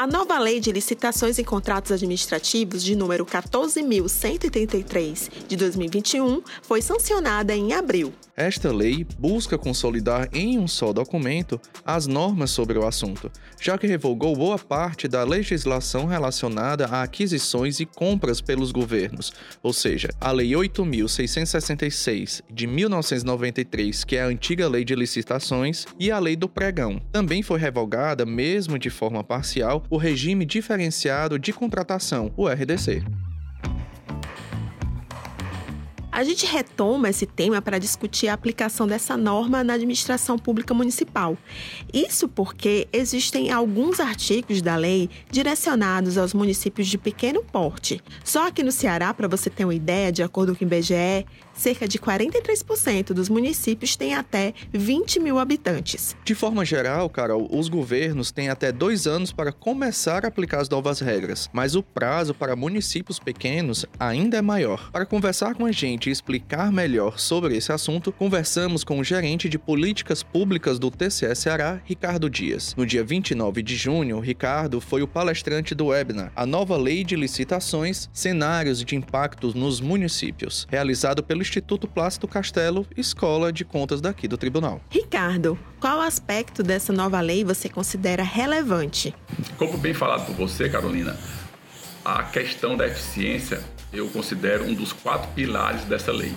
A nova Lei de Licitações e Contratos Administrativos, de número 14.133 de 2021, foi sancionada em abril. Esta lei busca consolidar em um só documento as normas sobre o assunto, já que revogou boa parte da legislação relacionada a aquisições e compras pelos governos, ou seja, a Lei 8.666 de 1993, que é a antiga Lei de Licitações, e a Lei do Pregão. Também foi revogada, mesmo de forma parcial, o Regime Diferenciado de Contratação, o RDC. A gente retoma esse tema para discutir a aplicação dessa norma na administração pública municipal. Isso porque existem alguns artigos da lei direcionados aos municípios de pequeno porte. Só aqui no Ceará, para você ter uma ideia, de acordo com o IBGE, cerca de 43% dos municípios têm até 20 mil habitantes. De forma geral, Carol, os governos têm até dois anos para começar a aplicar as novas regras, mas o prazo para municípios pequenos ainda é maior. Para conversar com a gente e explicar melhor sobre esse assunto, conversamos com o gerente de políticas públicas do TCE Ceará, Ricardo Dias. No dia 29 de junho, Ricardo foi o palestrante do webinar A Nova Lei de Licitações, Cenários de Impactos nos Municípios, realizado pelo Instituto Plácido Castelo, escola de contas daqui do tribunal. Ricardo, qual aspecto dessa nova lei você considera relevante? Como bem falado por você, Carolina, a questão da eficiência eu considero um dos quatro pilares dessa lei.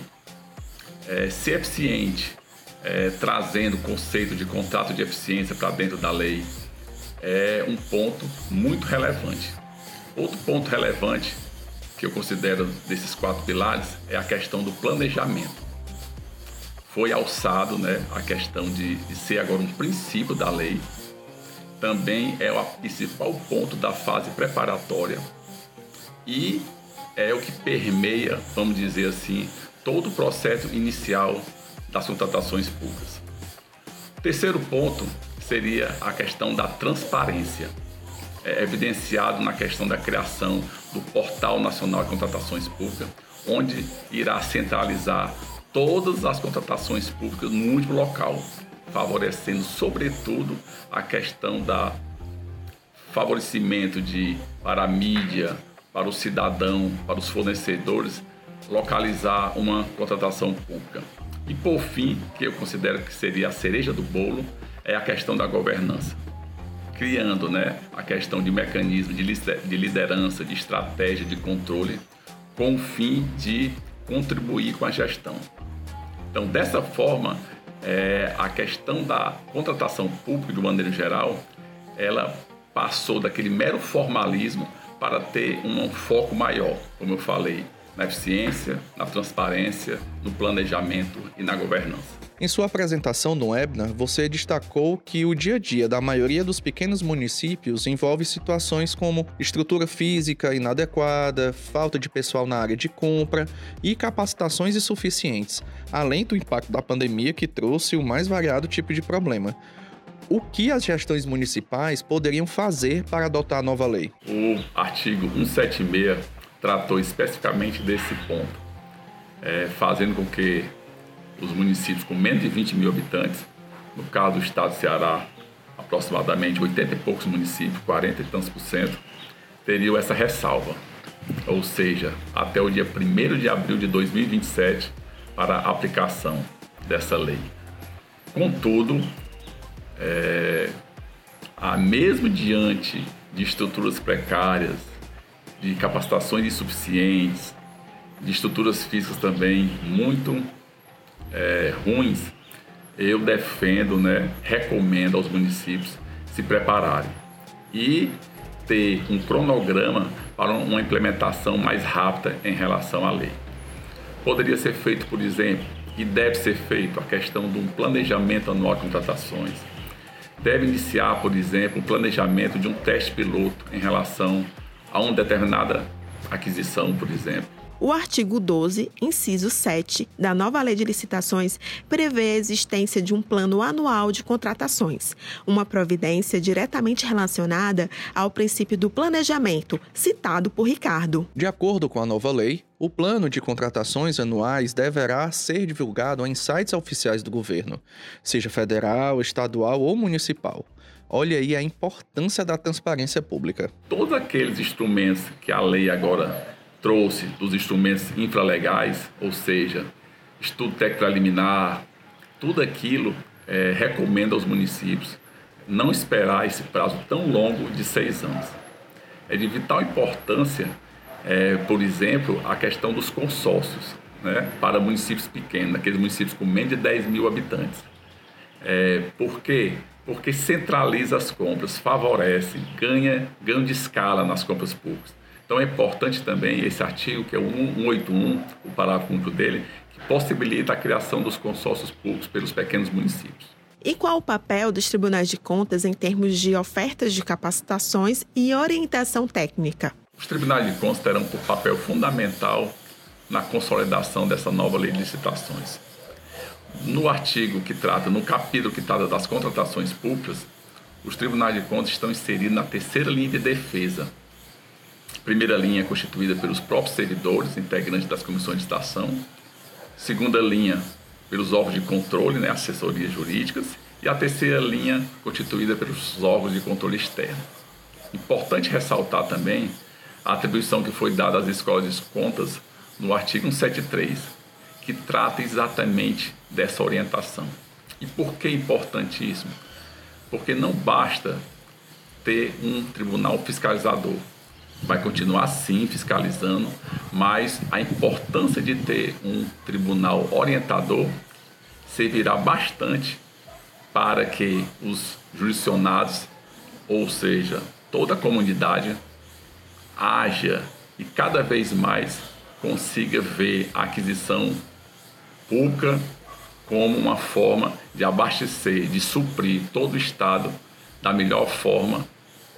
É, ser eficiente, é, trazendo o conceito de contrato de eficiência para dentro da lei, é um ponto muito relevante. Outro ponto relevante que eu considero desses quatro pilares é a questão do planejamento. Foi alçado né, a questão de, de ser agora um princípio da lei. Também é o principal ponto da fase preparatória e é o que permeia, vamos dizer assim, todo o processo inicial das contratações públicas. Terceiro ponto seria a questão da transparência, é evidenciado na questão da criação do Portal Nacional de Contratações Públicas, onde irá centralizar todas as contratações públicas num único local, favorecendo sobretudo a questão da favorecimento de para a mídia, para o cidadão, para os fornecedores, localizar uma contratação pública. E por fim, que eu considero que seria a cereja do bolo, é a questão da governança. Criando né, a questão de mecanismo de liderança, de estratégia, de controle, com o fim de contribuir com a gestão. Então, dessa forma, é, a questão da contratação pública, de maneira geral, ela passou daquele mero formalismo para ter um foco maior, como eu falei, na eficiência, na transparência, no planejamento e na governança. Em sua apresentação no webinar, você destacou que o dia a dia da maioria dos pequenos municípios envolve situações como estrutura física inadequada, falta de pessoal na área de compra e capacitações insuficientes, além do impacto da pandemia que trouxe o mais variado tipo de problema o que as gestões municipais poderiam fazer para adotar a nova lei? O artigo 176 tratou especificamente desse ponto, é, fazendo com que os municípios com menos de 20 mil habitantes, no caso do estado do Ceará, aproximadamente 80 e poucos municípios, 40 e tantos por cento, teriam essa ressalva, ou seja, até o dia 1 de abril de 2027 para a aplicação dessa lei. Contudo, é, a mesmo diante de estruturas precárias, de capacitações insuficientes, de estruturas físicas também muito é, ruins, eu defendo, né, recomendo aos municípios se prepararem e ter um cronograma para uma implementação mais rápida em relação à lei. Poderia ser feito, por exemplo, e deve ser feito a questão de um planejamento anual de contratações, deve iniciar, por exemplo, o planejamento de um teste piloto em relação a uma determinada aquisição, por exemplo. O artigo 12, inciso 7, da nova Lei de Licitações prevê a existência de um plano anual de contratações, uma providência diretamente relacionada ao princípio do planejamento, citado por Ricardo. De acordo com a nova lei, o plano de contratações anuais deverá ser divulgado em sites oficiais do governo, seja federal, estadual ou municipal. Olha aí a importância da transparência pública. Todos aqueles instrumentos que a lei agora trouxe, dos instrumentos infralegais, ou seja, estudo técnico liminar, tudo aquilo é, recomenda aos municípios não esperar esse prazo tão longo de seis anos. É de vital importância, é, por exemplo, a questão dos consórcios né, para municípios pequenos, aqueles municípios com menos de 10 mil habitantes. É, por quê? Porque centraliza as compras, favorece, ganha ganho de escala nas compras públicas. Então é importante também esse artigo, que é o 181, o parágrafo único dele, que possibilita a criação dos consórcios públicos pelos pequenos municípios. E qual o papel dos tribunais de contas em termos de ofertas de capacitações e orientação técnica? Os tribunais de contas terão um papel fundamental na consolidação dessa nova lei de licitações no artigo que trata, no capítulo que trata das contratações públicas, os tribunais de contas estão inseridos na terceira linha de defesa. Primeira linha constituída pelos próprios servidores, integrantes das comissões de estação. Segunda linha, pelos órgãos de controle, né, assessorias jurídicas. E a terceira linha, constituída pelos órgãos de controle externo. Importante ressaltar também a atribuição que foi dada às escolas de contas no artigo 173, que trata exatamente dessa orientação. E por que importantíssimo? Porque não basta ter um tribunal fiscalizador. Vai continuar sim fiscalizando, mas a importância de ter um tribunal orientador servirá bastante para que os jurisdicionados, ou seja, toda a comunidade, haja e cada vez mais consiga ver a aquisição pública como uma forma de abastecer, de suprir todo o Estado da melhor forma,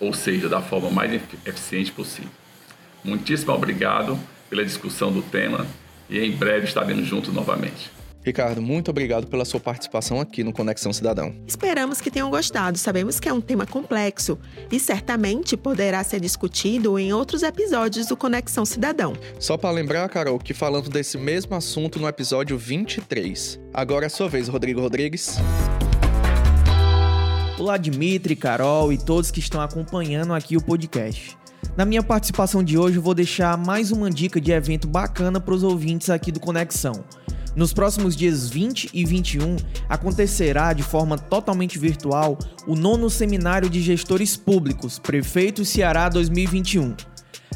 ou seja, da forma mais eficiente possível. Muitíssimo obrigado pela discussão do tema e em breve estaremos juntos novamente. Ricardo, muito obrigado pela sua participação aqui no Conexão Cidadão. Esperamos que tenham gostado. Sabemos que é um tema complexo e certamente poderá ser discutido em outros episódios do Conexão Cidadão. Só para lembrar, Carol, que falamos desse mesmo assunto no episódio 23. Agora é a sua vez, Rodrigo Rodrigues. Olá, Dimitri, Carol e todos que estão acompanhando aqui o podcast. Na minha participação de hoje, eu vou deixar mais uma dica de evento bacana para os ouvintes aqui do Conexão. Nos próximos dias 20 e 21, acontecerá de forma totalmente virtual o nono Seminário de Gestores Públicos, Prefeito Ceará 2021.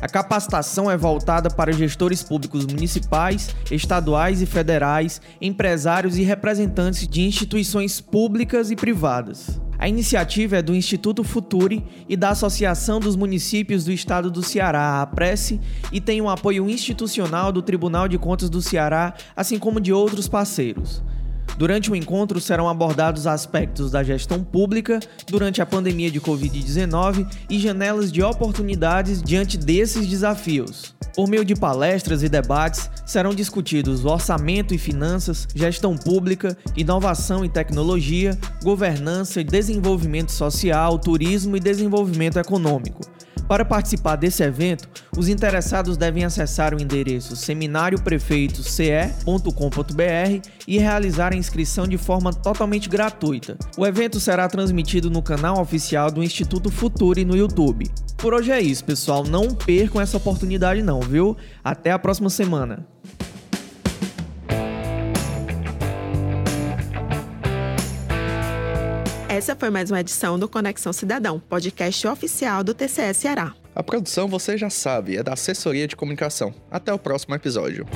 A capacitação é voltada para gestores públicos municipais, estaduais e federais, empresários e representantes de instituições públicas e privadas. A iniciativa é do Instituto Futuri e da Associação dos Municípios do Estado do Ceará, a Prece, e tem o apoio institucional do Tribunal de Contas do Ceará, assim como de outros parceiros. Durante o encontro serão abordados aspectos da gestão pública durante a pandemia de Covid-19 e janelas de oportunidades diante desses desafios. Por meio de palestras e debates, serão discutidos orçamento e finanças, gestão pública, inovação e tecnologia, governança e desenvolvimento social, turismo e desenvolvimento econômico. Para participar desse evento, os interessados devem acessar o endereço seminarioprefeitoce.com.br e realizar a inscrição de forma totalmente gratuita. O evento será transmitido no canal oficial do Instituto Futuri no YouTube. Por hoje é isso, pessoal. Não percam essa oportunidade não, viu? Até a próxima semana. Essa foi mais uma edição do Conexão Cidadão, podcast oficial do TCS Ceará. A produção você já sabe, é da assessoria de comunicação. Até o próximo episódio.